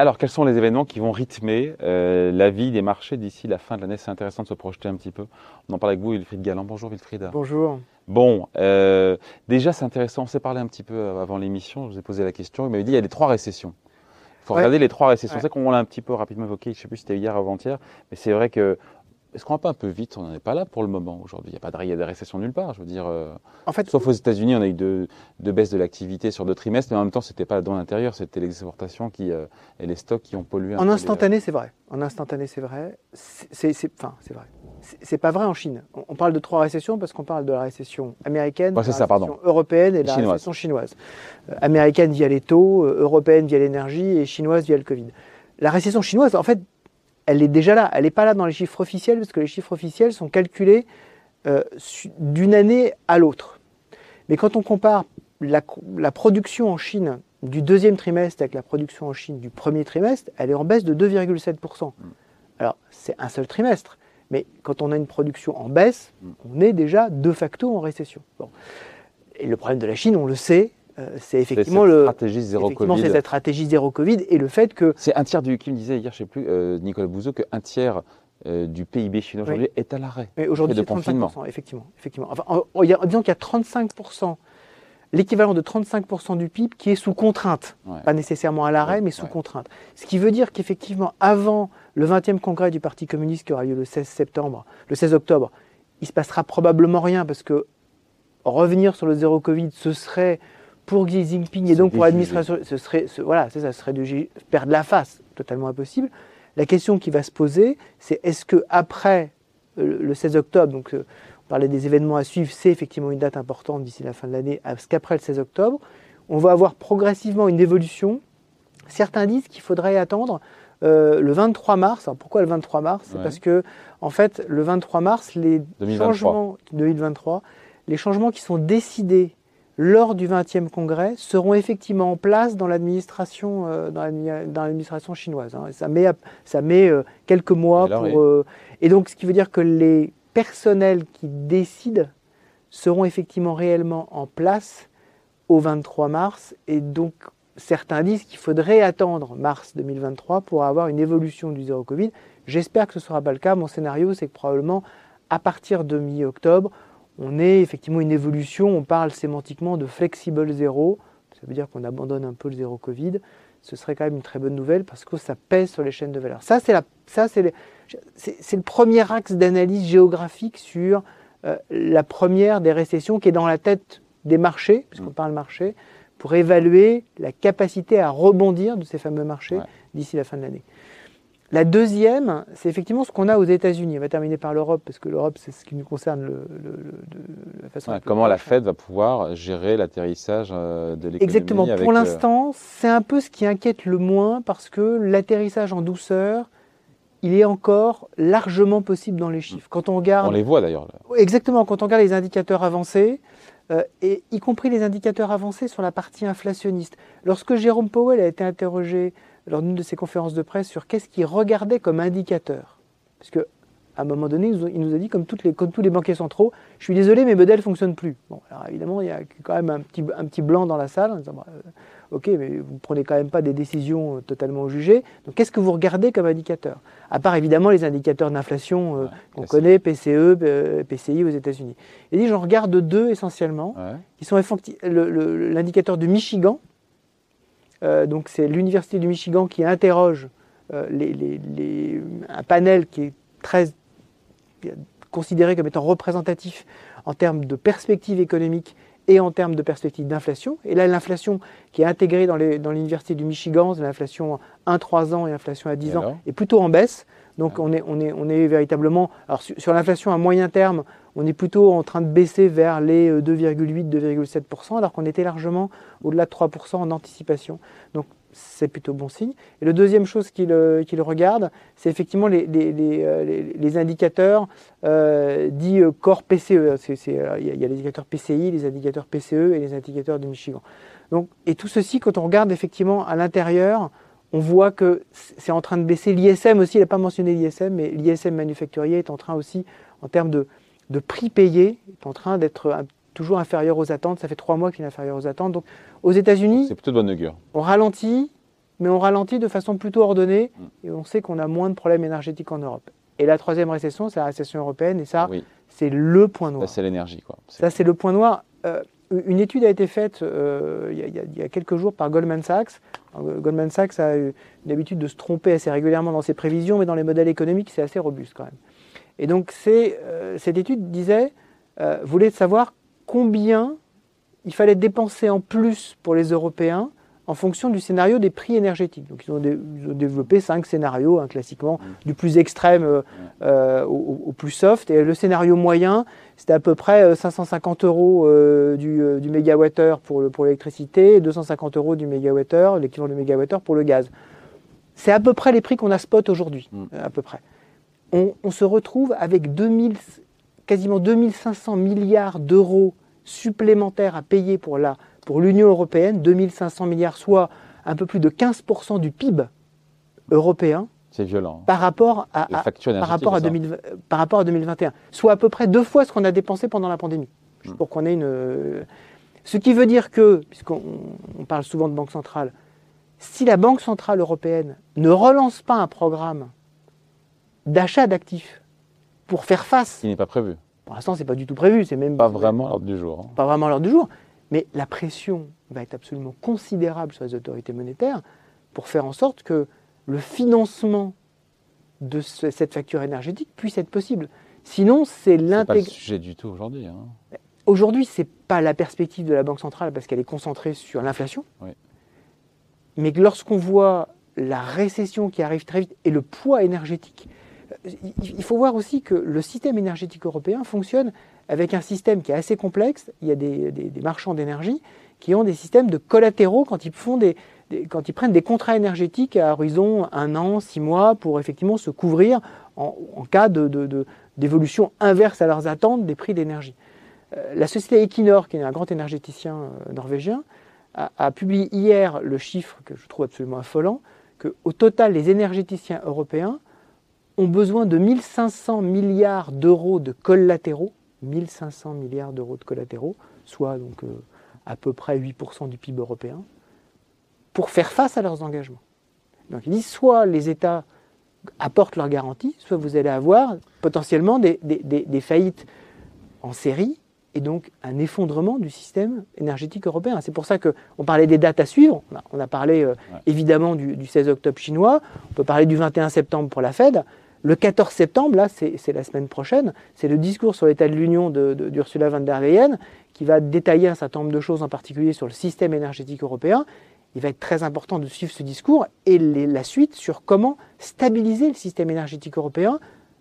Alors, quels sont les événements qui vont rythmer euh, la vie des marchés d'ici la fin de l'année? C'est intéressant de se projeter un petit peu. On en parle avec vous, Wilfried Galland. Bonjour Wilfried. Bonjour. Bon, euh, déjà c'est intéressant, on s'est parlé un petit peu avant l'émission, je vous ai posé la question, il m'avait dit il y a les trois récessions. Il faut regarder les trois récessions. C'est qu'on l'a un petit peu rapidement évoqué, je ne sais plus si c'était hier ou avant-hier, mais c'est vrai que est-ce qu'on va pas un peu vite? On n'en est pas là pour le moment aujourd'hui. Il n'y a pas de, récessions nulle part. Je veux dire, euh, en fait, sauf aux États-Unis, on a eu deux, baisses de l'activité sur deux trimestres, mais en même temps, c'était pas dans l'intérieur, c'était les exportations qui, euh, et les stocks qui ont pollué. en instantané, c'est vrai. En instantané, c'est vrai. C'est, enfin, c'est vrai. C'est pas vrai en Chine. On parle de trois récessions parce qu'on parle de la récession américaine, la récession européenne et, la récession chinoise. Euh, américaine via les taux, européenne via l'énergie et chinoise via le Covid. La récession chinoise, en fait, elle est déjà là. Elle n'est pas là dans les chiffres officiels, parce que les chiffres officiels sont calculés euh, d'une année à l'autre. Mais quand on compare la, production en Chine du deuxième trimestre avec la production en Chine du premier trimestre, elle est en baisse de 2,7%. Alors, c'est un seul trimestre. Mais quand on a une production en baisse, on est déjà de facto en récession. Et le problème de la Chine, on le sait, euh, c'est effectivement le stratégie zéro Covid. C'est cette stratégie zéro Covid et le fait que c'est un tiers du qui me disait hier, je sais plus, euh, Nicolas Bouzeau, qu'un tiers euh, du PIB chinois aujourd'hui est à l'arrêt. Aujourd'hui, c'est 35%, effectivement, effectivement. Enfin, en, disons qu'il y a 35%, l'équivalent de 35% du PIB qui est sous contrainte, pas nécessairement à l'arrêt, mais sous contrainte. Ce qui veut dire qu'effectivement, avant le 20e congrès du Parti communiste qui aura lieu le 16 septembre, le 16 octobre, il se passera probablement rien parce que revenir sur le zéro Covid, ce serait pour Xi Jinping et donc pour l'administration, ce serait, voilà, ça, serait de perdre la face, totalement impossible. La question qui va se poser, c'est est-ce que après euh, le 16 octobre, donc euh, on parlait des événements à suivre, c'est effectivement une date importante d'ici la fin de l'année, est-ce qu'après le 16 octobre, on va avoir progressivement une évolution. Certains disent qu'il faudrait attendre euh, le 23 mars. Alors pourquoi le 23 mars? C'est parce que, en fait, le 23 mars, les changements 2023, les changements qui sont décidés lors du 20e congrès seront effectivement en place dans l'administration euh, dans l'administration chinoise. Hein. Ça met, ça met euh, quelques mois pour. Euh, et donc, ce qui veut dire que les personnels qui décident seront effectivement réellement en place au 23 mars. Et donc, certains disent qu'il faudrait attendre mars 2023 pour avoir une évolution du zéro Covid. J'espère que ce ne sera pas le cas. Mon scénario, c'est que probablement à partir de mi-octobre, on est effectivement une évolution, on parle sémantiquement de flexible zéro, ça veut dire qu'on abandonne un peu le zéro Covid, ce serait quand même une très bonne nouvelle parce que ça pèse sur les chaînes de valeur. Ça, c'est, le premier axe d'analyse géographique sur euh, la première des récessions qui est dans la tête des marchés, puisqu'on mmh. parle marché, pour évaluer la capacité à rebondir de ces fameux marchés d'ici la fin de l'année. La deuxième, c'est effectivement ce qu'on a aux États-Unis. On va terminer par l'Europe, parce que l'Europe, c'est ce qui nous concerne le, la façon. comment la Fed va pouvoir gérer l'atterrissage euh, de l'économie Exactement. Pour euh, l'instant, c'est un peu ce qui inquiète le moins, parce que l'atterrissage en douceur, il est encore largement possible dans les chiffres. Quand on regarde. On les voit d'ailleurs. Exactement. Quand on regarde les indicateurs avancés, euh, et y compris les indicateurs avancés sur la partie inflationniste. Lorsque Jérôme Powell a été interrogé lors d'une de ses conférences de presse sur qu'est-ce qu'il regardait comme indicateur. Parce qu'à un moment donné, il nous a dit, comme, toutes les, tous les banquiers centraux, je suis désolé, mes modèles ne fonctionnent plus. Bon, alors évidemment, il y a quand même un petit, un petit blanc dans la salle, en disant, bah, euh, ok, mais vous ne prenez quand même pas des décisions euh, totalement jugées. Donc qu'est-ce que vous regardez comme indicateur? À part évidemment les indicateurs d'inflation euh, qu'on connaît, PCE, PCI aux États-Unis. Il dit, j'en regarde deux essentiellement, qui sont l'indicateur du Michigan, donc c'est l'Université du Michigan qui interroge euh, un panel qui est très considéré comme étant représentatif en termes de perspectives économiques et en termes de perspectives d'inflation. Et là, l'inflation qui est intégrée dans l'Université du Michigan, l'inflation à 1-3 ans et l'inflation à 10 ans, est plutôt en baisse. Donc on, est, on, est, on est véritablement... Alors sur, l'inflation à moyen terme, on est plutôt en train de baisser vers les 2,8-2,7%, euh, alors qu'on était largement au-delà de 3% en anticipation. Donc c'est plutôt bon signe. Et la deuxième chose qu'il regarde, c'est effectivement les, euh, indicateurs euh, dits corps PCE. Il y, a les indicateurs PCI, les indicateurs PCE et les indicateurs du Michigan. Et tout ceci, quand on regarde effectivement à l'intérieur, on voit que c'est en train de baisser. L'ISM aussi, il n'a pas mentionné l'ISM, mais l'ISM manufacturier est en train aussi, en termes de, prix payé, est en train d'être toujours inférieur aux attentes. Ça fait trois mois qu'il est inférieur aux attentes. Donc aux États-Unis, c'est plutôt de bonne augure. On ralentit, mais on ralentit de façon plutôt ordonnée mm. et on sait qu'on a moins de problèmes énergétiques en Europe. Et la troisième récession, c'est la récession européenne et ça, c'est le point noir. c'est l'énergie. quoi. Ça, c'est le point noir. Euh, une étude a été faite euh, il, y a, quelques jours par Goldman Sachs. Goldman Sachs a eu l'habitude de se tromper assez régulièrement dans ses prévisions, mais dans les modèles économiques, c'est assez robuste quand même. Et donc, euh, cette étude disait, voulait savoir combien il fallait dépenser en plus pour les Européens en fonction du scénario des prix énergétiques. Donc ils ont, développé cinq scénarios, hein, classiquement, mm. du plus extrême euh, euh, au, plus soft. Et le scénario moyen, c'était à peu près 550 euh, euros du, du mégawattheure pour, pour l'électricité et 250 euros du mégawattheure, l'équivalent du mégawattheure pour le gaz. C'est à peu près les prix qu'on a spot aujourd'hui, mm. à peu près. On, on, se retrouve avec 2000, quasiment 2500 milliards d'euros supplémentaires à payer pour la pour l'Union européenne, 2500 milliards, soit un peu plus de 15% du PIB européen. C'est violent. Par rapport à, par, rapport à 2000, par rapport à 2021. Soit à peu près deux fois ce qu'on a dépensé pendant la pandémie. Hmm. Pour qu'on ait une. Ce qui veut dire que, puisqu'on parle souvent de Banque centrale, si la Banque centrale européenne ne relance pas un programme d'achat d'actifs pour faire face. Qui n'est pas prévu. Pour l'instant, c'est pas du tout prévu. C'est même pas vraiment l'ordre du jour. Hein. Pas vraiment l'ordre du jour. Mais la pression va être absolument considérable sur les autorités monétaires pour faire en sorte que le financement de cette facture énergétique puisse être possible. Sinon, c'est l'intégration. pas le sujet du tout aujourd'hui. Hein. Aujourd'hui, ce n'est pas la perspective de la Banque centrale parce qu'elle est concentrée sur l'inflation. Mais lorsqu'on voit la récession qui arrive très vite et le poids énergétique, il faut voir aussi que le système énergétique européen fonctionne avec un système qui est assez complexe. Il y a des, marchands d'énergie qui ont des systèmes de collatéraux quand ils, font des, quand ils prennent des contrats énergétiques à horizon un an, six mois, pour effectivement se couvrir en, cas d'évolution inverse à leurs attentes des prix d'énergie. Euh, la société Equinor, qui est un grand énergéticien euh, norvégien, a, a, publié hier le chiffre que je trouve absolument affolant, qu'au total, les énergéticiens européens ont besoin de 1500 milliards d'euros de collatéraux 1500 milliards d'euros de collatéraux, soit donc euh, à peu près 8% du PIB européen, pour faire face à leurs engagements. Donc ils disent soit les États apportent leurs garanties, soit vous allez avoir potentiellement des, faillites en série et donc un effondrement du système énergétique européen. C'est pour ça qu'on parlait des dates à suivre. On a, parlé euh, évidemment du, du, 16 octobre chinois, on peut parler du 21 septembre pour la Fed. Le 14 septembre, là, c'est la semaine prochaine, c'est le discours sur l'état de l'Union d'Ursula de, von der Leyen qui va détailler un certain nombre de choses, en particulier sur le système énergétique européen. Il va être très important de suivre ce discours et la suite sur comment stabiliser le système énergétique européen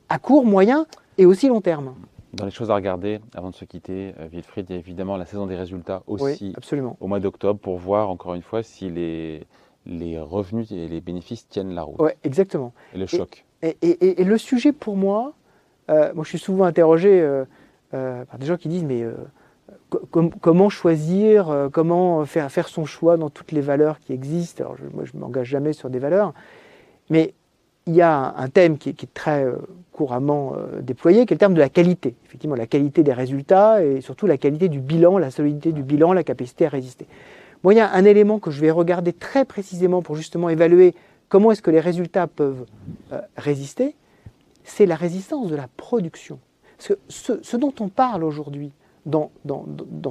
à court, moyen et aussi long terme. Dans les choses à regarder avant de se quitter, euh, Wilfried, il y a évidemment la saison des résultats aussi absolument. au mois d'octobre pour voir encore une fois si les, les revenus et les bénéfices tiennent la route. Oui, exactement. Et le choc. Et, le sujet pour moi, euh, moi je suis souvent interrogé euh, euh, par des gens qui disent mais comment choisir, comment faire, faire son choix dans toutes les valeurs qui existent. Alors moi je m'engage jamais sur des valeurs, mais il y a un, thème qui, est très couramment déployé, qui est le terme de la qualité. Effectivement, la qualité des résultats et surtout la qualité du bilan, la solidité du bilan, la capacité à résister. Moi, il y a un élément que je vais regarder très précisément pour justement évaluer Comment est-ce que les résultats peuvent euh, résister? C'est la résistance de la production. Ce, dont on parle aujourd'hui dans,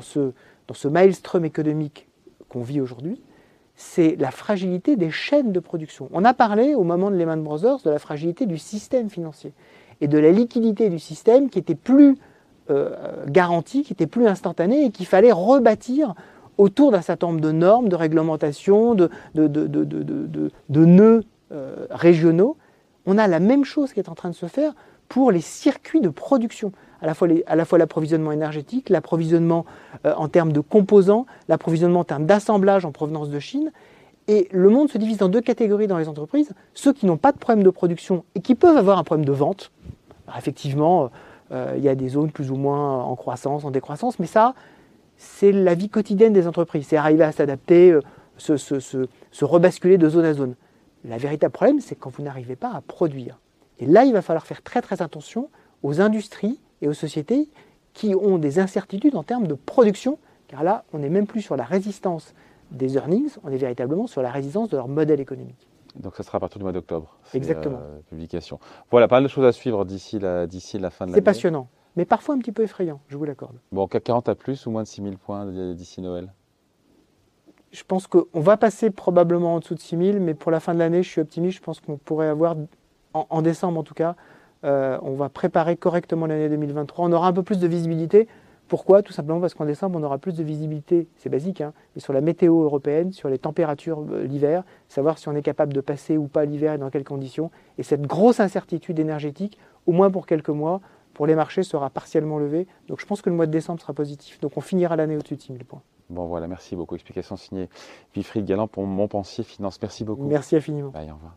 ce, dans maelstrom économique qu'on vit aujourd'hui, c'est la fragilité des chaînes de production. On a parlé au moment de Lehman Brothers de la fragilité du système financier et de la liquidité du système qui était plus euh, garantie, qui était plus instantanée et qu'il fallait rebâtir autour d'un certain nombre de normes, de réglementations, de, nœuds euh, régionaux, on a la même chose qui est en train de se faire pour les circuits de production, à la fois, l'approvisionnement énergétique, l'approvisionnement euh, en termes de composants, l'approvisionnement en termes d'assemblage en provenance de Chine. Et le monde se divise dans deux catégories dans les entreprises, ceux qui n'ont pas de problème de production et qui peuvent avoir un problème de vente. effectivement, euh, il y a des zones plus ou moins en croissance, en décroissance, mais ça, c'est la vie quotidienne des entreprises. C'est arriver à s'adapter, euh, se, rebasculer de zone à zone. La véritable problème, c'est quand vous n'arrivez pas à produire. Et là, il va falloir faire très très attention aux industries et aux sociétés qui ont des incertitudes en termes de production, car là, on n'est même plus sur la résistance des earnings, on est véritablement sur la résistance de leur modèle économique. Donc ça sera à partir du mois d'octobre. Exactement. Euh, publication. Voilà, pas mal de choses à suivre d'ici la, d'ici la fin de l'année. C'est passionnant, mais parfois un petit peu effrayant, je vous l'accorde. Bon, CAC 40 à plus ou moins de 6000 points d'ici Noël? Je pense qu'on va passer probablement en dessous de 6000, mais pour la fin de l'année, je suis optimiste. Je pense qu'on pourrait avoir, en, décembre en tout cas, euh, on va préparer correctement l'année 2023. On aura un peu plus de visibilité. Pourquoi? Tout simplement parce qu'en décembre, on aura plus de visibilité, c'est basique, hein, mais sur la météo européenne, sur les températures euh, l'hiver, savoir si on est capable de passer ou pas l'hiver et dans quelles conditions. Et cette grosse incertitude énergétique, au moins pour quelques mois, pour les marchés, sera partiellement levée. Donc je pense que le mois de décembre sera positif. Donc on finira l'année au-dessus de 6 000 points. Bon voilà, merci beaucoup. Explication signée Wilfried Galland pour Montpensier Finance. Merci beaucoup. Merci infiniment. Bye, au revoir.